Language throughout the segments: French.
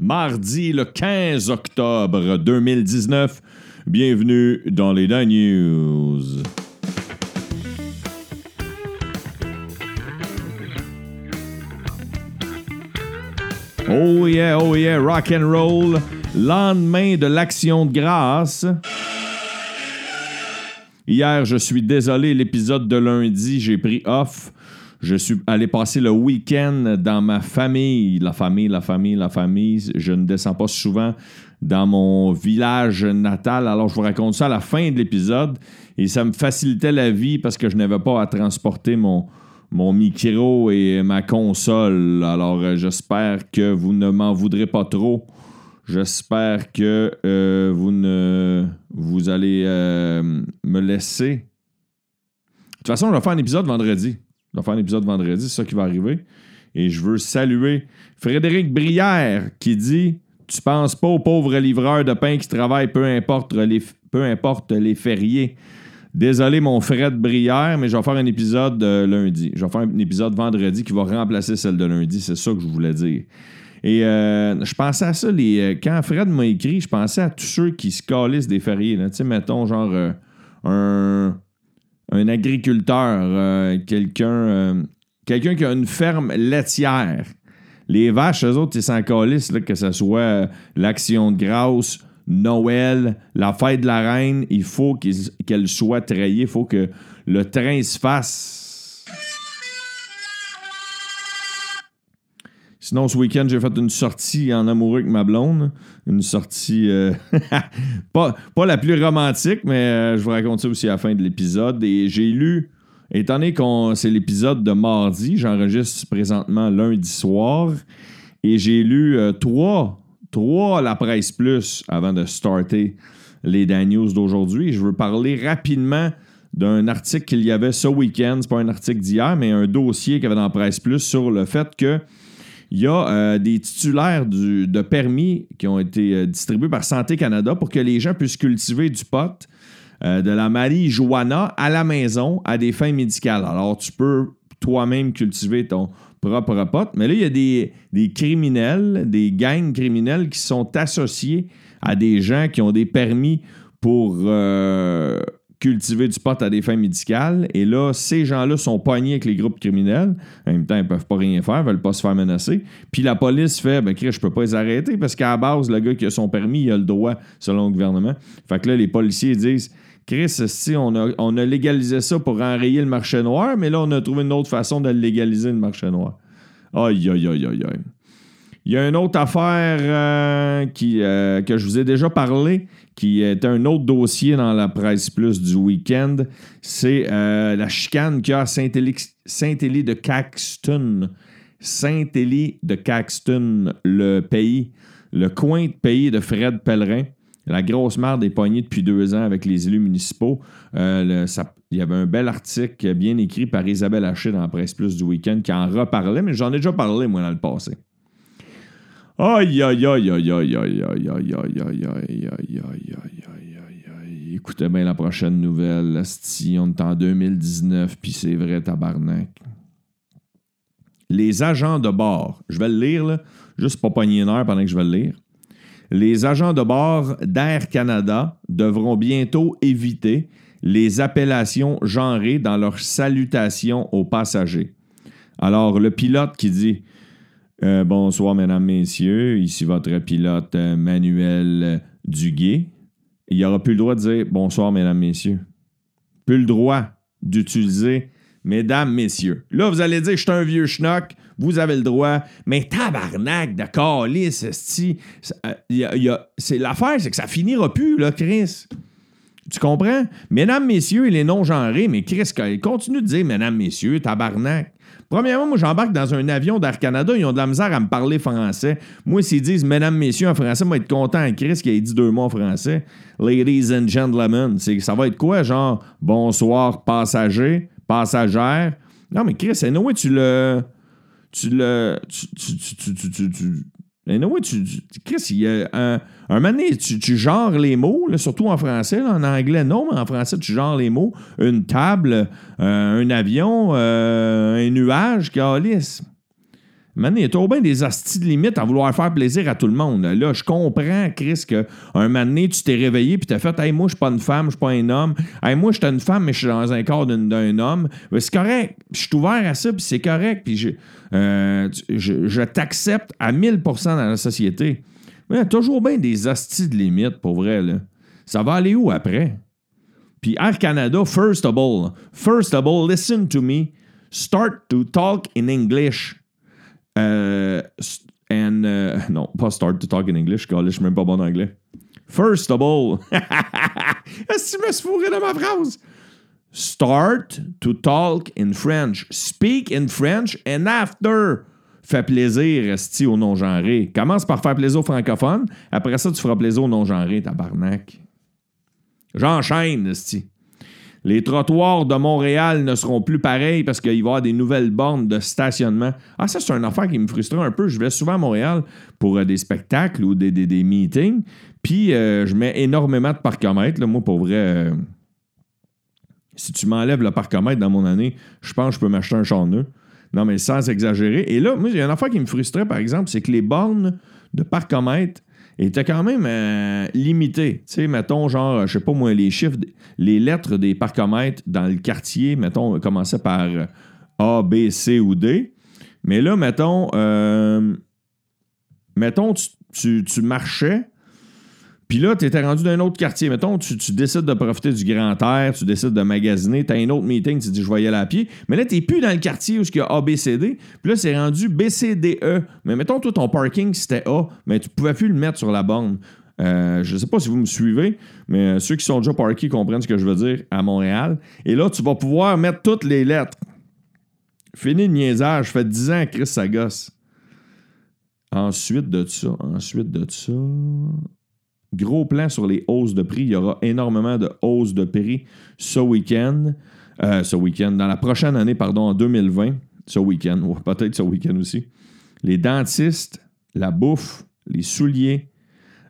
mardi le 15 octobre 2019. Bienvenue dans les Dan News. Oh yeah, oh yeah, rock and roll. Lendemain de l'action de grâce. Hier, je suis désolé, l'épisode de lundi, j'ai pris off. Je suis allé passer le week-end dans ma famille. La famille, la famille, la famille. Je ne descends pas souvent dans mon village natal. Alors, je vous raconte ça à la fin de l'épisode. Et ça me facilitait la vie parce que je n'avais pas à transporter mon, mon micro et ma console. Alors, euh, j'espère que vous ne m'en voudrez pas trop. J'espère que euh, vous ne vous allez euh, me laisser. De toute façon, je vais faire un épisode vendredi. Vais faire un épisode vendredi, c'est ça qui va arriver. Et je veux saluer Frédéric Brière qui dit Tu penses pas aux pauvres livreurs de pain qui travaillent, peu importe les, peu importe les fériés. Désolé, mon Fred Brière, mais je vais faire un épisode euh, lundi. Je vais faire un épisode vendredi qui va remplacer celle de lundi. C'est ça que je voulais dire. Et euh, je pensais à ça, les, euh, quand Fred m'a écrit, je pensais à tous ceux qui se calissent des fériés. Tu sais, mettons, genre, un, un agriculteur, quelqu'un quelqu'un qui a une ferme laitière. Les vaches, eux autres, ils s'en calissent, que ce soit l'action de grâce, Noël, la fête de la reine, il faut qu'elle soit trayée, il faut que le train se fasse. Sinon, ce week-end, j'ai fait une sortie en amoureux avec ma blonde. Une sortie euh, pas, pas, la plus romantique, mais euh, je vous raconte ça aussi à la fin de l'épisode. Et j'ai lu, étant donné que c'est l'épisode de mardi, j'enregistre présentement lundi soir, et j'ai lu euh, trois trois La Presse Plus avant de starter les Dan News d'aujourd'hui. Je veux parler rapidement d'un article qu'il y avait ce week-end. C'est pas un article d'hier, mais un dossier qu'il y avait dans la Presse Plus sur le fait que il y a euh, des titulaires de permis qui ont été euh, distribués par Santé Canada pour que les gens puissent cultiver du pot, euh, de la marijuana à la maison à des fins médicales. Alors, tu peux toi-même cultiver ton, propre pote. Mais là, il y a des, criminels, des gangs criminels qui sont associés à des gens qui ont des permis pour cultiver du pot à des fins médicales. Et là, ces gens-là sont poignés avec les groupes criminels. En même temps, ils ne peuvent pas rien faire, ils ne veulent pas se faire menacer. Puis la police fait ben, je peux pas les arrêter parce qu'à la base, le gars qui a son permis, il a le droit selon le gouvernement. Fait que là, les policiers disent Chris, si on a, on a légalisé ça pour enrayer le marché noir, mais là, on a trouvé une autre façon de légaliser le marché noir. Aïe, aïe, aïe, aïe, aïe. Il y a une autre affaire euh, qui, euh, que je vous ai déjà parlé, qui est un autre dossier dans la presse plus du week-end. C'est euh, la chicane qu'il y a Saint-Élie de Caxton. Saint-Élie de Caxton, le pays, le coin de pays de Fred Pellerin. La grosse merde est poignée depuis deux ans avec les élus municipaux. Euh, il y avait un bel article bien écrit par Isabelle Haché dans la presse plus du week-end qui en reparlait, mais j'en ai déjà parlé, moi, dans le passé. Aïe, aïe, aïe, aïe, aïe, aïe, aïe, aïe, aïe, aïe, aïe, aïe, aïe, aïe, aïe, Écoutez bien la prochaine nouvelle. Si on est en 2019, puis c'est vrai, tabarnak. Les agents de bord, je vais le lire, là, juste pour pogner une heure pendant que je vais le lire. Les agents de bord d'Air Canada devront bientôt éviter les appellations genrées dans leurs salutations aux passagers. Alors, le pilote qui dit euh, Bonsoir, mesdames, messieurs, ici votre pilote euh, Manuel Duguay. Il aura plus le droit de dire Bonsoir, mesdames, messieurs. Plus le droit d'utiliser Mesdames, messieurs. Là, vous allez dire, je suis un vieux schnock, vous avez le droit, mais tabarnak de calice, c'est l'affaire, c'est que ça finira plus, là, Chris. Tu comprends? Mesdames, messieurs et les non-genrés, mais Chris, continue de dire mesdames, messieurs, tabarnak. Premièrement, moi, j'embarque dans un avion d'Air Canada, ils ont de la misère à me parler français. Moi, s'ils disent mesdames, messieurs en français, moi, être content Chris qui ait dit deux mots en français. Ladies and gentlemen, ça va être quoi, genre bonsoir, passagers? passagère? Non, mais Chris, anyway, tu le. Tu le. Tu. Tu. Tu. Tu. Tu, tu tu, il y a un, un moment donné, tu, genres les mots, surtout en français. En anglais, non, mais en français, tu genres les mots. Une table, euh, un avion, euh, un nuage, calice. Maintenant, il y a trop bien des astis de limite à vouloir faire plaisir à tout le monde. Là, je comprends, Chris, qu'un moment donné, tu t'es réveillé puis t'as fait Hey, moi, je suis pas une femme, je suis pas un homme. Hey, moi, je suis une femme, mais je suis dans un corps d'un homme. C'est correct. Je suis ouvert à ça, puis c'est correct. Puis je, euh, je, t'accepte à 1000% dans la société. Mais il y a toujours bien des astis de limite, pour vrai. Là. Ça va aller où après? Puis Air Canada, first of all, first of all, listen to me. Start to talk in English. Uh, and, uh, non, pas start to talk in English, je suis même pas bon en anglais. First of all, est-ce que tu me suis fourré dans ma phrase? Start to talk in French. Speak in French and after, fais plaisir, esti au non-genré. Commence par faire plaisir aux francophones. Après ça, tu feras plaisir aux non-genrés, tabarnak. J'enchaîne, esti. Les trottoirs de Montréal ne seront plus pareils parce qu'il va y avoir des nouvelles bornes de stationnement. Ah, ça, c'est une affaire qui me frustre un peu. Je vais souvent à Montréal pour euh, des spectacles ou des, meetings. Puis, euh, je mets énormément de parcomètres. Moi, pour vrai, euh, si tu m'enlèves le parcomètre dans mon année, je pense que je peux m'acheter un char neuf. Non, mais sans exagérer. Et là, moi, il y a une affaire qui me frustrait, par exemple, c'est que les bornes de parcomètre était quand même euh, limité. Tu sais, mettons, genre, je sais pas moi, les chiffres, les lettres des parcomètres dans le quartier, mettons, commençaient par euh, A, B, C ou D. Mais là, mettons, euh, mettons, tu, tu marchais puis là, tu étais rendu dans un autre quartier. Mettons, tu, décides de profiter du grand air, tu décides de magasiner, tu as un autre meeting, tu dis je vais y aller à pied. Mais là, tu plus dans le quartier où il y a A, B, C, D. Puis là, c'est rendu B, C, D, E. Mais mettons, toi, ton parking, c'était A, mais tu pouvais plus le mettre sur la borne. Euh, je ne sais pas si vous me suivez, mais euh, ceux qui sont déjà parkés comprennent ce que je veux dire à Montréal. Et là, tu vas pouvoir mettre toutes les lettres. Fini le niaisage. Fait 10 ans, Chris, ça gosse. Ensuite de ça, ensuite de ça. Gros plan sur les hausses de prix. Il y aura énormément de hausses de prix ce week-end. Euh, ce week-end, dans la prochaine année, pardon, en 2020. Ce week-end, ou peut-être ce week-end aussi. Les dentistes, la bouffe, les souliers,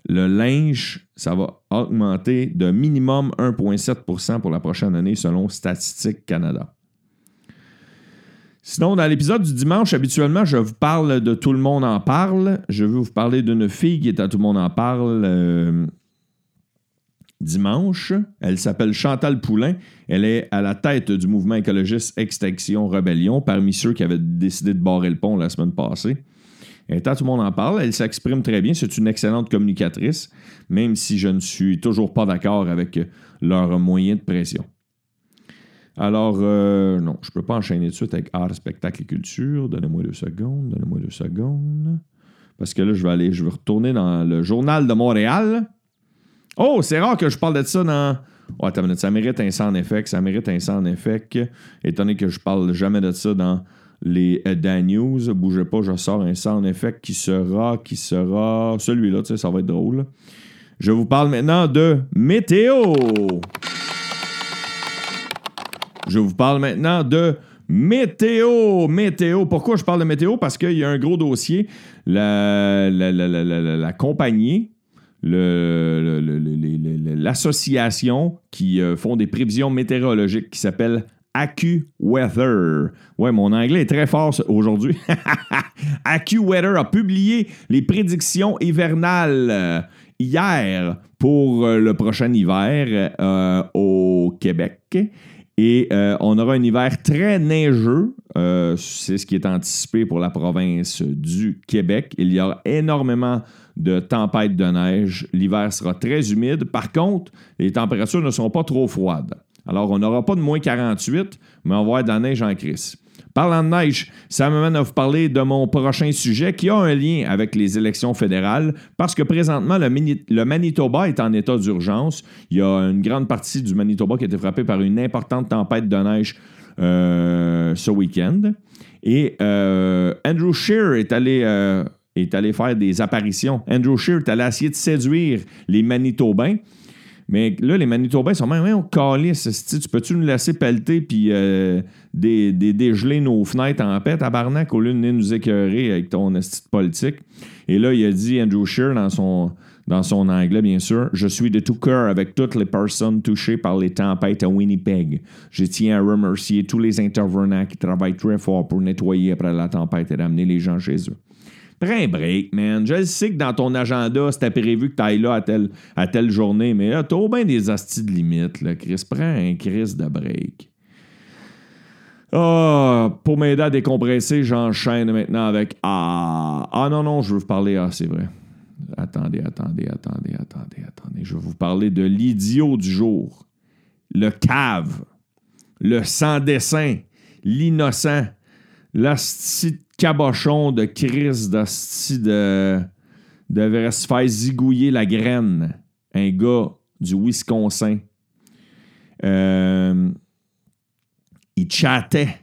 le linge, ça va augmenter de minimum 1,7% pour la prochaine année selon Statistique Canada. Sinon, dans l'épisode du dimanche, habituellement, je vous parle de Tout le monde en parle. Je veux vous parler d'une fille qui est à Tout le monde en parle euh, dimanche. Elle s'appelle Chantal Poulain. Elle est à la tête du mouvement écologiste Extinction Rebellion, parmi ceux qui avaient décidé de barrer le pont la semaine passée. Elle est à Tout le monde en parle. Elle s'exprime très bien. C'est une excellente communicatrice, même si je ne suis toujours pas d'accord avec leurs moyens de pression. Alors, euh, non, je ne peux pas enchaîner de suite avec art, spectacle et culture. Donnez-moi deux secondes, donnez-moi deux secondes. Parce que là, je vais aller, je vais retourner dans le journal de Montréal. Oh, c'est rare que je parle de ça dans. Oh, attends ça mérite un sans effet, ça mérite un sans effet. Étant donné que je parle jamais de ça dans les euh, Dan News. Bougez pas, je sors un sans effet qui sera, qui sera celui-là, tu sais, ça va être drôle. Je vous parle maintenant de météo. Je vous parle maintenant de météo. Météo. Pourquoi je parle de météo? Parce qu'il y a un gros dossier. La, compagnie, l'association qui euh, font des prévisions météorologiques qui s'appelle AccuWeather. Ouais, mon anglais est très fort aujourd'hui. AccuWeather a publié les prédictions hivernales euh, hier pour euh, le prochain hiver au Québec. Et euh, on aura un hiver très neigeux. Euh, c'est ce qui est anticipé pour la province du Québec. Il y aura énormément de tempêtes de neige. L'hiver sera très humide. Par contre, les températures ne seront pas trop froides. Alors, on n'aura pas de moins 48, mais on va avoir de la neige en crise. Parlant de neige, ça m'amène à vous parler de mon prochain sujet qui a un lien avec les élections fédérales parce que présentement, le, Manitoba est en état d'urgence. Il y a une grande partie du Manitoba qui a été frappée par une importante tempête de neige euh, ce week-end. Et euh, Andrew Scheer est allé, euh, est allé faire des apparitions. Andrew Scheer est allé essayer de séduire les Manitobains Mais là, les Manitobains sont même, on calisse, tu peux-tu nous laisser pelleter puis euh, dégeler nos fenêtres en paix, tabarnak, au lieu de nous écœurer avec ton esti politique? Et là, il a dit, Andrew Scheer, dans son, dans son anglais, bien sûr, Je suis de tout cœur avec toutes les personnes touchées par les tempêtes à Winnipeg. Je tiens à remercier tous les intervenants qui travaillent très fort pour nettoyer après la tempête et ramener les gens chez eux. Prends un break, man. Je sais que dans ton agenda, c'était prévu que tu ailles là à telle, à telle journée, mais là, t'as bien des astis de limite, là, Chris. Prends un Chris de break. Ah, pour m'aider à décompresser, j'enchaîne maintenant avec Ah. Ah non, non, je veux vous parler. Ah, c'est vrai. Attendez, attendez, attendez, attendez, attendez. Je vais vous parler de l'idiot du jour. Le cave. Le sans-dessin. L'innocent. L'asti cabochon de crise d'asti de. devrait se faire zigouiller la graine. Un gars du Wisconsin. Euh, il chattait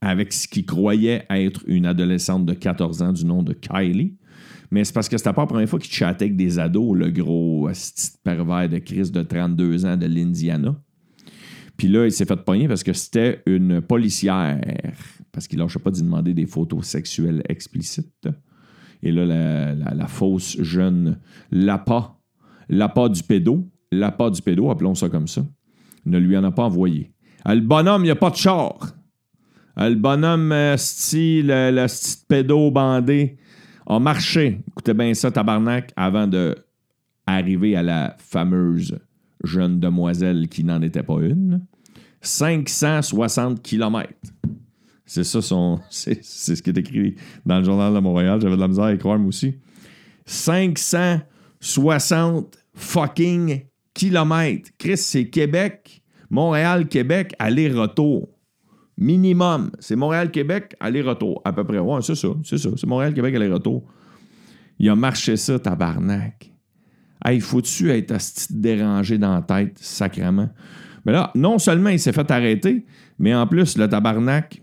avec ce qu'il croyait être une adolescente de 14 ans du nom de Kylie. Mais c'est parce que c'était pas la première fois qu'il chattait avec des ados, le gros de pervers de Chris de 32 ans de l'Indiana. Puis là, il s'est fait pogner parce que c'était une policière. Parce qu'il lâchait pas d'y demander des photos sexuelles explicites. Et là, la, la- la fausse jeune Lapa, Lapa du pédo, Lapa du pédo, appelons ça comme ça, ne lui en a pas envoyé. Ah, le bonhomme, il n'y a pas de char. Ah, le bonhomme, euh, sti, le, le sti pédo bandé, a marché. Écoutez bien ça, tabarnak, avant de arriver à la fameuse jeune demoiselle qui n'en était pas une. 560 km. C'est ça son. C'est ce qui est écrit dans le Journal de Montréal. J'avais de la misère à y croire, moi aussi. 560 fucking kilomètres. Chris, c'est Québec, Montréal, Québec, aller-retour. Minimum. C'est Montréal-Québec, aller-retour. À peu près. Ouais, c'est ça. C'est ça. C'est Montréal-Québec, aller-retour. Il a marché ça, tabarnak. Hey, faut-tu être dérangé dans la tête, sacrément? Mais là, non seulement il s'est fait arrêter, mais en plus, le tabarnak,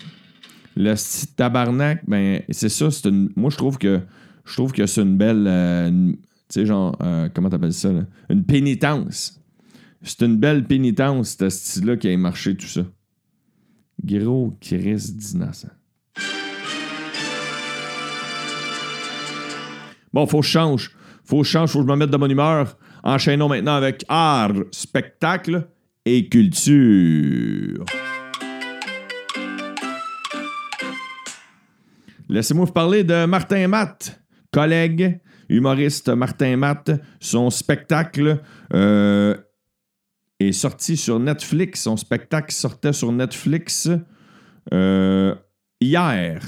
le tabarnak, ben, c'est ça. c'est une- moi, je trouve que je trouve que c'est une belle. euh, tu sais, genre, euh, comment t'appelles ça? là? Une pénitence. C'est une belle pénitence, ce style-là, qui a marché tout ça. Gros Chris d'innocent. Bon, faut que je change. Faut que je change, faut que je me mette de bonne humeur. Enchaînons maintenant avec art, spectacle et culture. Laissez-moi vous parler de Martin Matt, collègue, humoriste Martin Matt. Son spectacle euh, est sorti sur Netflix. Son spectacle sortait sur Netflix euh, hier.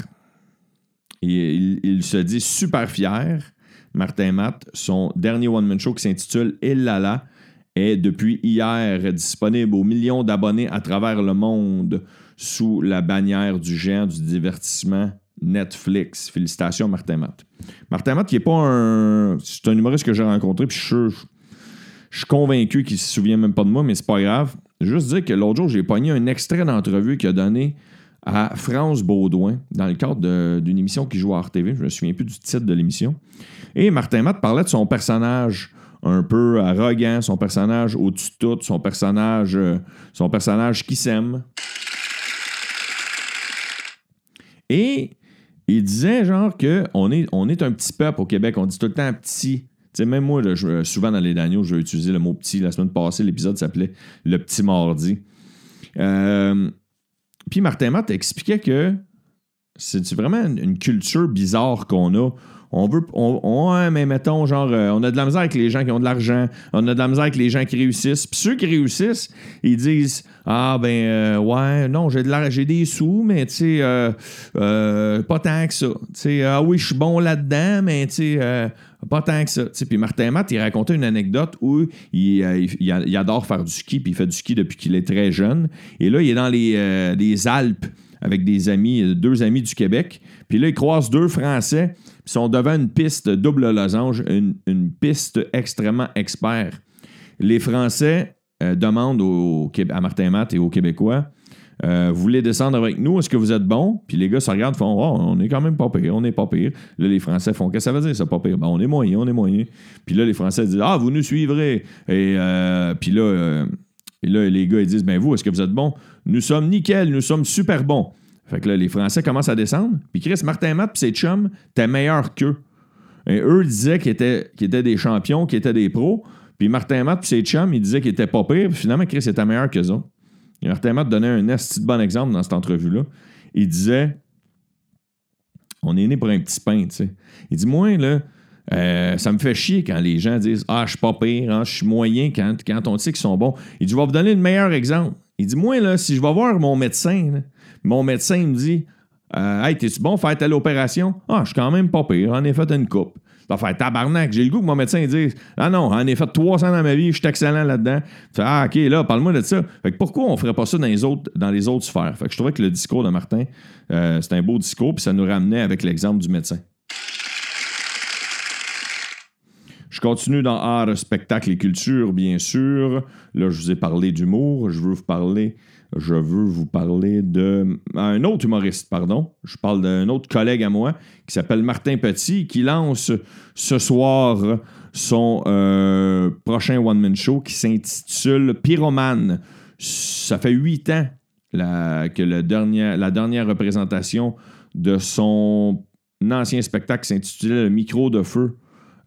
Il, se dit super fier, Martin Matt. Son dernier one-man show qui s'intitule Il Lala est depuis hier disponible aux millions d'abonnés à travers le monde sous la bannière du géant du divertissement Netflix. Félicitations, Martin Matt. Martin Matt, qui est pas un. C'est un humoriste que j'ai rencontré, puis je suis convaincu qu'il se souvient même pas de moi, mais c'est pas grave. Juste dire que l'autre jour, j'ai pogné un extrait d'entrevue qu'il a donné à France Baudouin dans le cadre d'une émission qui joue à RTV. Je me souviens plus du titre de l'émission. Et Martin Matt parlait de son personnage un peu arrogant, son personnage au-dessus de tout, son personnage, euh, son personnage qui s'aime. Et il disait genre que on est, on est un petit peuple au Québec, on dit tout le temps petit. Tu sais, même moi, je- souvent dans les Daniels, je vais utiliser le mot petit. La semaine passée, l'épisode s'appelait Le Petit Mardi. Euh, puis Martin Matt expliquait que c'est vraiment une, culture bizarre qu'on a? On veut, on, mais mettons, genre, euh, on a de la misère avec les gens qui ont de l'argent, on a de la misère avec les gens qui réussissent. Puis ceux qui réussissent, ils disent Ah, ben, euh, ouais, non, j'ai de j'ai des sous, mais tu sais, euh, euh, pas tant que ça. Tu sais, ah oui, je suis bon là-dedans, mais tu sais, pas tant que ça. Puis Martin Matt, il racontait une anecdote où il, il- adore faire du ski, puis il fait du ski depuis qu'il est très jeune. Et là, il est dans les, les Alpes avec des amis, euh, deux amis du Québec. Puis là, il croise deux Français, puis ils sont devant une piste double losange, une, piste extrêmement expert. Les Français euh, demandent à Martin Matt et aux Québécois Euh, vous voulez descendre avec nous? Est-ce que vous êtes bon? Puis les gars se regardent, font oh, on est quand même pas pire, on n'est pas pire. Là, les Français font Qu'est-ce que ça veut dire, ça, pas pire? Ben, on est moyen, on est moyen. Puis là, les Français disent Ah, vous nous suivrez. Et puis là, et là, les gars, ils disent Ben, vous, est-ce que vous êtes bon? Nous sommes nickel, nous sommes super bons. Fait que là, les Français commencent à descendre. Puis Chris Martin Matt puis ses chums, t'es meilleur qu'eux. Et eux disaient qu'ils étaient, des champions, qu'ils étaient des pros. Puis Martin Matt puis ses chums, ils disaient qu'ils étaient pas pires. Puis finalement, Chris était meilleur qu'eux autres. Et Martin Matt donnait un esti de bon exemple dans cette entrevue-là. Il disait On est né pour un petit pain, tu sais. Il dit Moi, là, euh, ça me fait chier quand les gens disent Ah, je suis pas pire, hein, je suis moyen quand, quand on sait qu'ils sont bons. Il dit Je vais vous donner le meilleur exemple. Il dit Moi, là, si je vais voir mon médecin, mon médecin me dit euh, Hey, t'es-tu bon faire telle opération? Ah, je suis quand même pas pire, en effet, une coupe. Ça faire tabarnak. J'ai le goût que mon médecin dise Ah non, en effet, 300 dans ma vie, je suis excellent là-dedans. Fait, ah, OK, là, parle-moi de ça. Fait que pourquoi on ferait pas ça dans les autres, dans les autres sphères? Fait que je trouvais que le discours de Martin, euh, c'est un beau discours, puis ça nous ramenait avec l'exemple du médecin. Je continue dans art, spectacle et culture, bien sûr. Là, je vous ai parlé d'humour. Je veux vous parler, je veux vous parler de un autre humoriste, pardon. Je parle d'un autre collègue à moi qui s'appelle Martin Petit, qui lance ce soir son euh, prochain one-man show qui s'intitule Pyromane. Ça fait huit ans que la dernière représentation de son ancien spectacle s'intitulait micro de feu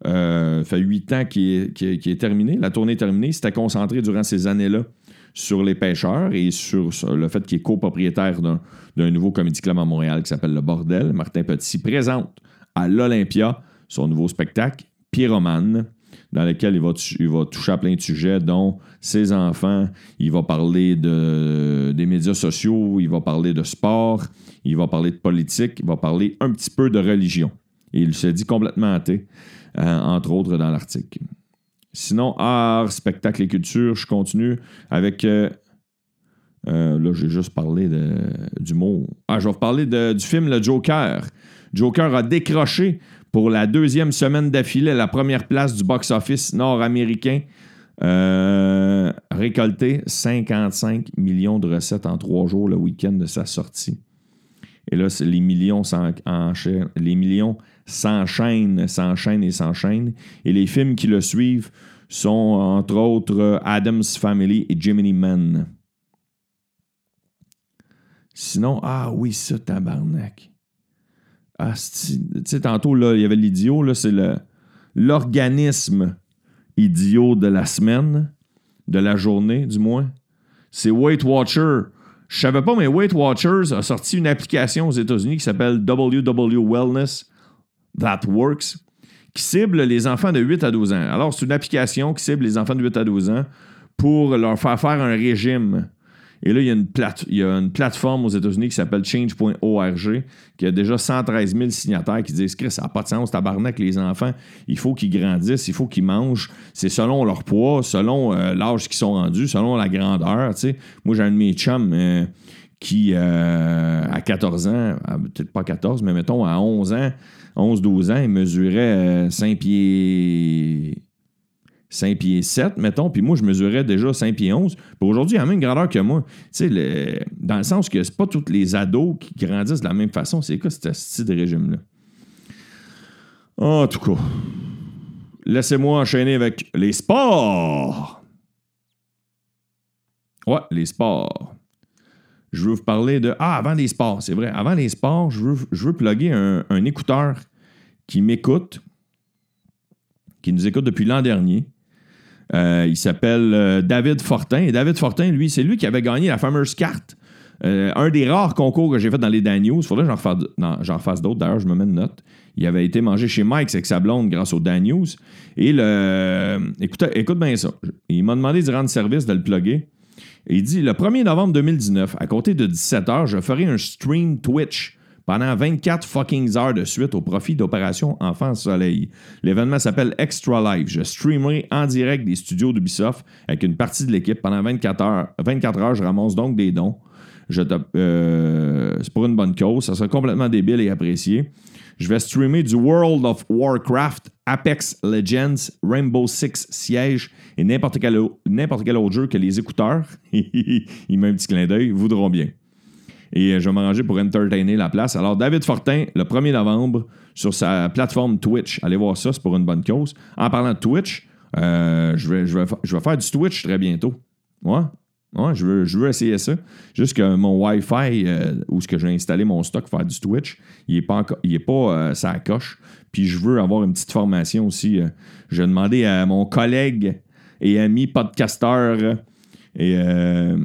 euh, fait huit ans qu'il est, terminé. La tournée est terminée. C'était concentré durant ces années-là sur les pêcheurs et sur, le fait qu'il est copropriétaire d'un nouveau comédie club à Montréal qui s'appelle Le Bordel. Martin Petit présente à l'Olympia son nouveau spectacle, Pyromane, dans lequel il va, il toucher à plein de sujets, dont ses enfants. Il va parler de, des médias sociaux, il va parler de sport, il va parler de politique, il va parler un petit peu de religion. Et il se dit complètement athée. Euh, entre autres dans l'article. Sinon, art, spectacle et culture, je continue avec. Euh, euh, là, j'ai juste parlé de, du mot. Ah, je vais vous parler du film Le Joker. Joker a décroché pour la deuxième semaine d'affilée la première place du box-office nord-américain. récolté 55 millions de recettes en trois jours le week-end de sa sortie. Et là, les millions, s'enchaînent, s'enchaînent et s'enchaînent. Et les films qui le suivent sont entre autres Adam's Family et Jiminy Men. Sinon, ah oui, ça, tabarnak. Ah, tu sais, tantôt, là, il y avait l'idiot, là, c'est l'organisme idiot de la semaine, de la journée, du moins. C'est Weight Watcher. Je savais pas, mais Weight Watchers a sorti une application aux États-Unis qui s'appelle WW Wellness That Works, qui cible les enfants de 8 à 12 ans. Alors, c'est une application qui cible les enfants de 8 à 12 ans pour leur faire faire un régime. Et là, il y a une, plate, il y a une plateforme aux États-Unis qui s'appelle change.org qui a déjà 113 000 signataires qui disent que ça n'a pas de sens, tabarnak, les enfants, il faut qu'ils grandissent, il faut qu'ils mangent. C'est selon leur poids, selon euh, l'âge qu'ils sont rendus, selon la grandeur. Moi, j'ai un de mes chums. Euh, qui, euh, à 14 ans, peut-être pas 14, mais mettons à 11 ans, 11-12 ans, il mesurait 5 euh, pieds 5 pieds 7, mettons, puis moi, je mesurais déjà 5 pieds 11. Puis aujourd'hui, il a la même grandeur que moi. Tu sais, dans le sens que c'est pas tous les ados qui grandissent de la même façon. C'est quoi ce style de régime-là? En tout cas, laissez-moi enchaîner avec les sports. Ouais, les sports je veux vous parler de. Ah, avant les sports, c'est vrai. Avant les sports, je veux, je veux plugger un, écouteur qui m'écoute, qui nous écoute depuis l'an dernier. Euh, il s'appelle euh, David Fortin. Et David Fortin, lui, c'est lui qui avait gagné la fameuse carte. Euh, un des rares concours que j'ai fait dans les Dan. Il faudrait que j'en refasse, d'autres. D'ailleurs, je me mets une note. Il avait été mangé chez Mike avec sa blonde grâce aux Dan News. Et le. Écoute, écoute bien ça. Il m'a demandé de rendre service, de le plugger il dit Le 1er novembre 2019, à compter de 17h, je ferai un stream Twitch pendant 24 fucking heures de suite au profit d'Opération Enfant Soleil. L'événement s'appelle Extra Live. Je streamerai en direct des studios d'Ubisoft avec une partie de l'équipe pendant 24 heures. 24 heures, je ramasse donc des dons. Euh, c'est pour une bonne cause. Ça sera complètement débile et apprécié. Je vais streamer du World of Warcraft, Apex Legends, Rainbow Six Siege et n'importe quel, autre jeu que les écouteurs, il met un petit clin d'œil, voudront bien. Et je vais m'arranger pour entertainer la place. Alors, David Fortin, le 1er novembre, sur sa plateforme Twitch. Allez voir ça, c'est pour une bonne cause. En parlant de Twitch, je, vais, je, vais, je vais faire du Twitch très bientôt. Je veux, je veux essayer ça. Juste que mon Wi-Fi, euh, où ce que j'ai installé mon stock pour faire du Twitch, il n'est pas, il est pas ça euh, coche. Puis je veux avoir une petite formation aussi. Euh. j'ai demandé à mon collègue et ami podcasteur et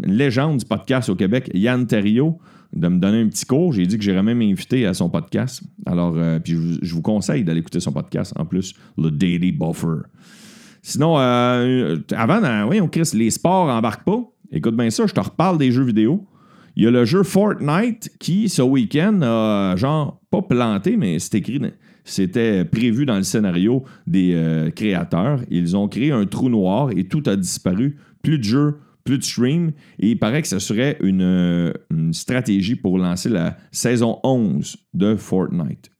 légende du podcast au Québec, Yann Terrio, de me donner un petit cours. J'ai dit que j'irais même invité à son podcast. Alors, puis je, vous conseille d'aller écouter son podcast. En plus, le Daily Buffer. Sinon, avant, oui, on Chris, les sports embarquent pas. Écoute bien ça, je te reparle des jeux vidéo. Il y a le jeu Fortnite qui, ce week-end, a genre pas planté, mais c'est écrit, c'était prévu dans le scénario des euh, créateurs. Ils ont créé un trou noir et tout a disparu. Plus de jeux, plus de stream. Et il paraît que ce serait une, euh, stratégie pour lancer la saison 11 de Fortnite.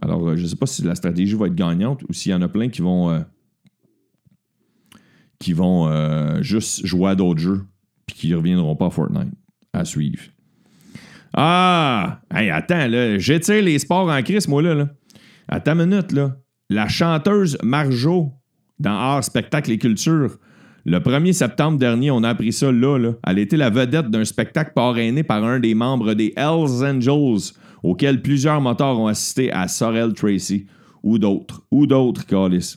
Alors, euh, je ne sais pas si la stratégie va être gagnante ou s'il y en a plein qui vont qui vont euh, juste jouer à d'autres jeux puis qui ne reviendront pas à Fortnite. À suivre. Ah! Hey, attends, là. J'étire les sports en crise, moi, là. là. Attends une minute, là. La chanteuse Marjo dans Art, Spectacle et Culture. Le 1er septembre dernier, on a appris ça là, là. Elle était la vedette d'un spectacle parrainé par un des membres des Hells Angels, auquel plusieurs moteurs ont assisté à Sorel Tracy ou d'autres. Ou d'autres, Callis.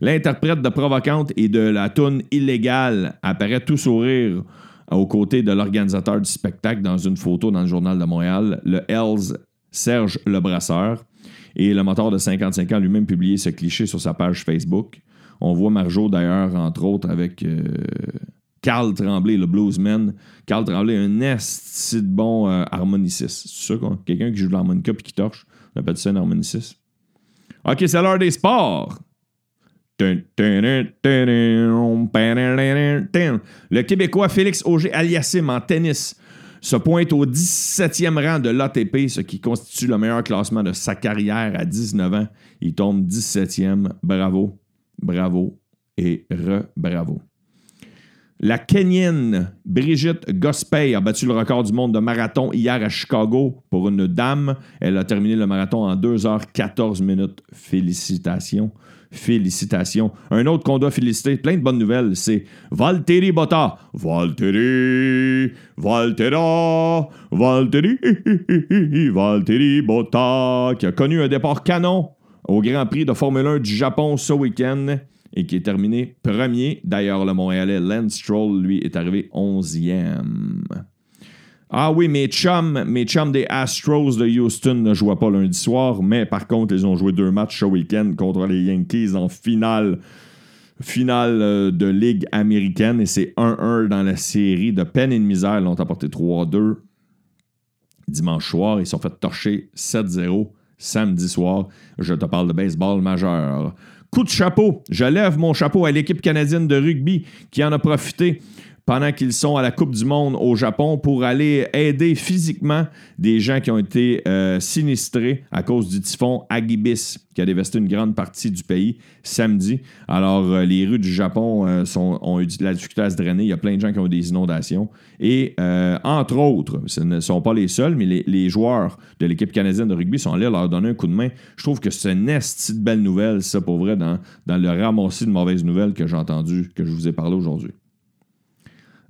L'interprète de Provocante et de la toune illégale apparaît tout sourire aux côtés de l'organisateur du spectacle dans une photo dans le Journal de Montréal, le Hells Serge Lebrasseur. Et le moteur de 55 ans lui-même publié ce cliché sur sa page Facebook. On voit Marjo d'ailleurs, entre autres, avec euh, Carl Tremblay, le bluesman. Carl Tremblay, un esti de bon euh, harmoniciste. C'est ça, quoi? Quelqu'un qui joue de l'harmonica puis qui torche. On appelle ça un harmoniciste. OK, c'est l'heure des sports. Le Québécois Félix Auger-Aliassime en tennis se pointe au 17e rang de l'ATP, ce qui constitue le meilleur classement de sa carrière à 19 ans. Il tombe 17e. Bravo, bravo et re-bravo. La Kenyenne Brigitte Gospey a battu le record du monde de marathon hier à Chicago pour une dame. Elle a terminé le marathon en 2h14 minutes. Félicitations. Félicitations. Un autre qu'on doit féliciter, plein de bonnes nouvelles, c'est Valtteri Botta. Valtteri, Valtteri, Valtteri Botta, qui a connu un départ canon au Grand Prix de Formule 1 du Japon ce week-end et qui est terminé premier. D'ailleurs, le Montréalais Lance Stroll, lui, est arrivé 11e. Ah oui, mes chums, mes chums des Astros de Houston ne jouaient pas lundi soir, mais par contre, ils ont joué deux matchs ce week-end contre les Yankees en finale, euh, de Ligue américaine. Et c'est 1-1 dans la série de peine et de misère. Ils ont apporté 3-2 dimanche soir. Ils sont fait torcher 7-0 samedi soir. Je te parle de baseball majeur. Coup de chapeau. Je lève mon chapeau à l'équipe canadienne de rugby qui en a profité pendant qu'ils sont à la Coupe du Monde au Japon pour aller aider physiquement des gens qui ont été euh, sinistrés à cause du typhon Agibis qui a dévasté une grande partie du pays samedi. Alors, euh, les rues du Japon euh, ont eu de la difficulté à se drainer. Il y a plein de gens qui ont eu des inondations. Et, entre autres, ce ne sont pas les seuls, mais les, joueurs de l'équipe canadienne de rugby sont allés leur donner un coup de main. Je trouve que c'est une de belle nouvelle, ça, pour vrai, dans, dans le ramassis de mauvaises nouvelles que j'ai entendu, que je vous ai parlé aujourd'hui.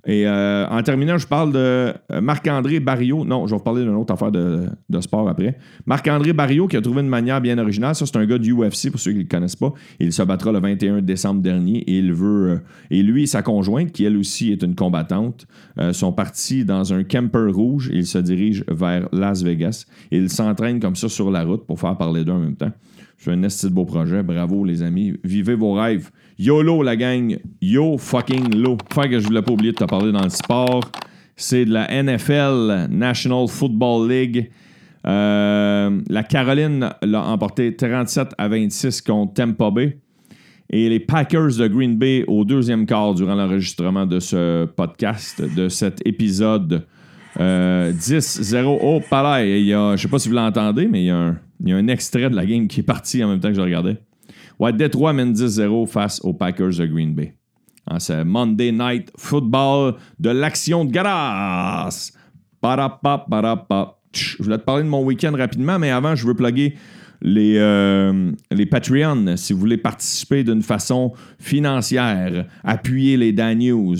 Et euh, en terminant, je parle de euh, Marc-André Barrio. Non, je vais vous parler d'une autre affaire de, sport après. Marc-André Barrio qui a trouvé une manière bien originale. Ça, c'est un gars du UFC, pour ceux qui ne le connaissent pas. Il se battra le 21 décembre dernier et il veut. Euh, et lui et sa conjointe, qui elle aussi est une combattante, sont partis dans un camper rouge ils se dirigent vers Las Vegas. ils s'entraînent comme ça sur la route pour faire parler d'eux en même temps. C'est un esti de beau projet. Bravo, les amis. Vivez vos rêves. YOLO, la gang. Yo fucking lo. Faire que je voulais pas oublier de te parler dans le sport. C'est de la NFL, National Football League. Euh, la Caroline l'a emporté 37 à 26 contre Tampa Bay. Et les Packers de Green Bay au deuxième quart durant l'enregistrement de ce podcast, de cet épisode 10-0. Euh, oh, pareil, il y a, je sais pas si vous l'entendez, mais il y, a un, il y, a un, extrait de la game qui est parti en même temps que je regardais. Ouais, Détroit mène 10-0 face aux Packers de Green Bay. C'est Monday Night Football de l'action de grâce. Je voulais te parler de mon week-end rapidement, mais avant, je veux plugger les, euh, les Patreons, si vous voulez participer d'une façon financière, appuyer les Dan News.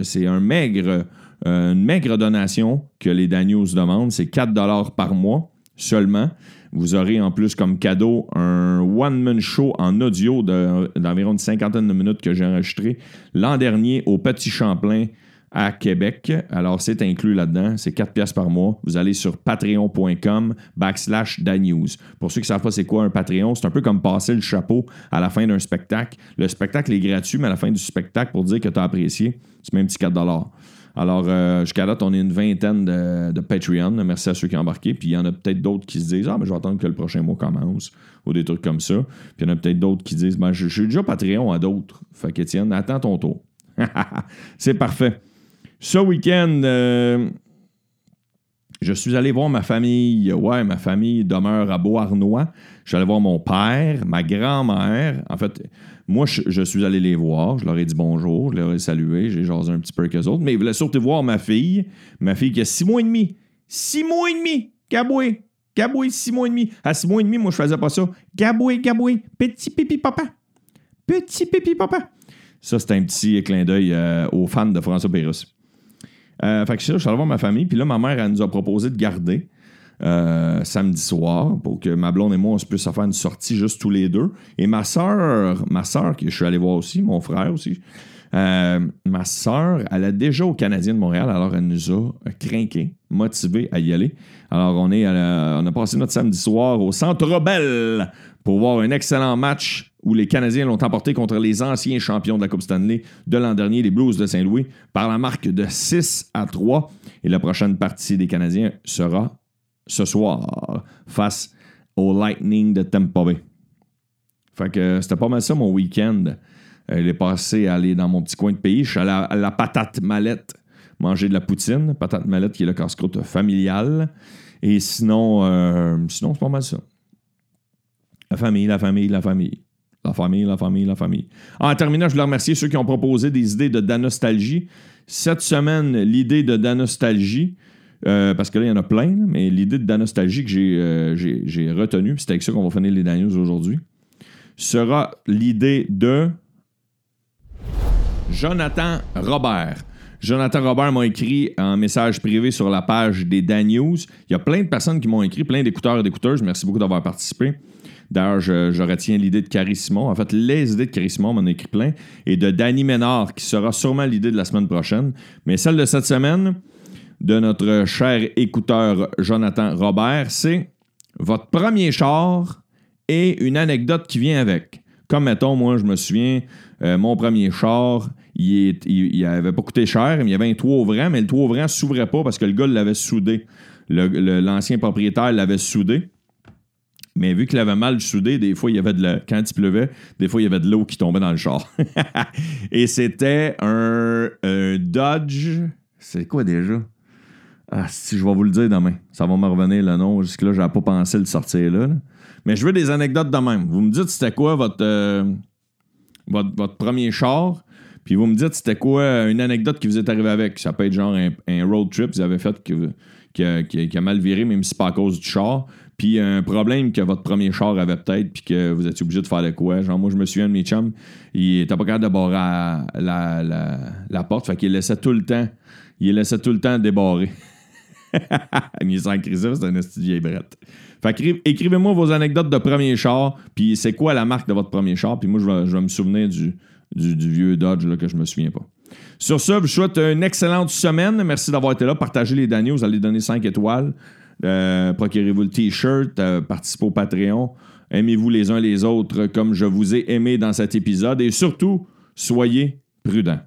C'est un maigre, une maigre donation que les Dan News demandent. C'est 4 par mois seulement. Vous aurez en plus comme cadeau un one-man show en audio d'environ une cinquantaine de minutes que j'ai enregistré l'an dernier au Petit Champlain à Québec. Alors, c'est inclus là-dedans. C'est 4 pièces par mois. Vous allez sur patreon.com backslash danews. Pour ceux qui ne savent pas c'est quoi un Patreon, c'est un peu comme passer le chapeau à la fin d'un spectacle. Le spectacle est gratuit, mais à la fin du spectacle, pour dire que tu as apprécié, c'est même un petit 4 alors, euh, jusqu'à date, on est une vingtaine de, Patreon. Merci à ceux qui ont embarqué. Puis il y en a peut-être d'autres qui se disent Ah, mais je vais attendre que le prochain mois commence. Ou des trucs comme ça. Puis il y en a peut-être d'autres qui disent ben, je, suis déjà Patreon à d'autres. Fait qu'Étienne, attends ton tour. C'est parfait. Ce week-end, euh, je suis allé voir ma famille. Ouais, ma famille demeure à Beauharnois. Je suis allé voir mon père, ma grand-mère. En fait, moi, je, suis allé les voir. Je leur ai dit bonjour. Je leur ai salué. J'ai jasé un petit peu avec eux autres. Mais ils voulaient surtout voir ma fille. Ma fille qui a six mois et demi. Six mois et demi. Gaboué. Gaboué, six mois et demi. À six mois et demi, moi, je faisais pas ça. Gaboué, gaboué. Petit pipi papa. Petit pipi papa. Ça, c'était un petit clin d'œil euh, aux fans de François Pérusse. Euh, fait que je suis allé voir ma famille. Puis là, ma mère, elle nous a proposé de garder. Euh, samedi soir pour que ma blonde et moi, on se puisse faire une sortie juste tous les deux. Et ma soeur, ma soeur, que je suis allé voir aussi, mon frère aussi, euh, ma soeur, elle a déjà au Canadien de Montréal, alors elle nous a craqué, motivé à y aller. Alors on, est on a passé notre samedi soir au Centre Rebelle pour voir un excellent match où les Canadiens l'ont emporté contre les anciens champions de la Coupe Stanley de l'an dernier, les Blues de Saint-Louis, par la marque de 6 à 3. Et la prochaine partie des Canadiens sera ce soir face au Lightning de Tampa Bay. Fait que c'était pas mal ça mon week-end. Il est passé à aller dans mon petit coin de pays. Je suis allé à la, patate mallette manger de la poutine. Patate mallette qui est le casse-croûte familial. Et sinon, euh, sinon c'est pas mal ça. La famille, la famille, la famille. La famille, la famille, la famille. en terminant, je voulais remercier ceux qui ont proposé des idées de Danostalgie. Cette semaine, l'idée de Danostalgie, euh, parce que là, il y en a plein, mais l'idée de Danostalgie que euh, j'ai retenue, c'est avec ça qu'on va finir les Daniels aujourd'hui, sera l'idée de Jonathan Robert. Jonathan Robert m'a écrit un message privé sur la page des Dan Il y a plein de personnes qui m'ont écrit, plein d'écouteurs et d'écouteuses. Merci beaucoup d'avoir participé. D'ailleurs, je, retiens l'idée de Carrie Simon. En fait, les idées de Carrie Simon m'en écrit plein. Et de Danny Ménard, qui sera sûrement l'idée de la semaine prochaine. Mais celle de cette semaine, de notre cher écouteur Jonathan Robert, c'est votre premier char et une anecdote qui vient avec. Comme, mettons, moi, je me souviens, euh, mon premier char, il, il, avait pas coûté cher, mais il y avait un toit ouvrant, mais le toit ouvrant ne s'ouvrait pas parce que le gars l'avait soudé. L'ancien propriétaire l'avait soudé. Mais vu qu'il avait mal soudé, des fois, il y avait de la... quand il pleuvait, des fois, il y avait de l'eau qui tombait dans le char. Et c'était un, Dodge. C'est quoi déjà? Ah, si je vais vous le dire demain. Ça va me revenir le nom. Jusque-là, j'avais pas pensé le sortir là, Mais je veux des anecdotes de même. Vous me dites c'était quoi votre, euh, votre, premier char? Puis vous me dites c'était quoi une anecdote qui vous est arrivée avec? Ça peut être genre un, road trip que vous avez fait qui, a, mal viré, même si c'est pas à cause du char. Puis un problème que votre premier char avait peut-être, puis que vous étiez obligé de faire de quoi. Genre, moi, je me souviens de mes chums, il était pas capable de barrer la, la, la, porte, fait qu'il laissait tout le temps, il laissait tout le temps débarrer. Nissan Chrysler, c'est un vieille brette. Fait écrivez-moi vos anecdotes de premier char, puis c'est quoi la marque de votre premier char, puis moi, je vais, me souvenir du, du, vieux Dodge là, que je me souviens pas. Sur ce, je vous souhaite une excellente semaine. Merci d'avoir été là. Partagez les derniers. Vous allez donner 5 étoiles. Euh, procurez-vous le T-shirt. Euh, participez au Patreon. Aimez-vous les uns les autres comme je vous ai aimé dans cet épisode. Et surtout, soyez prudents.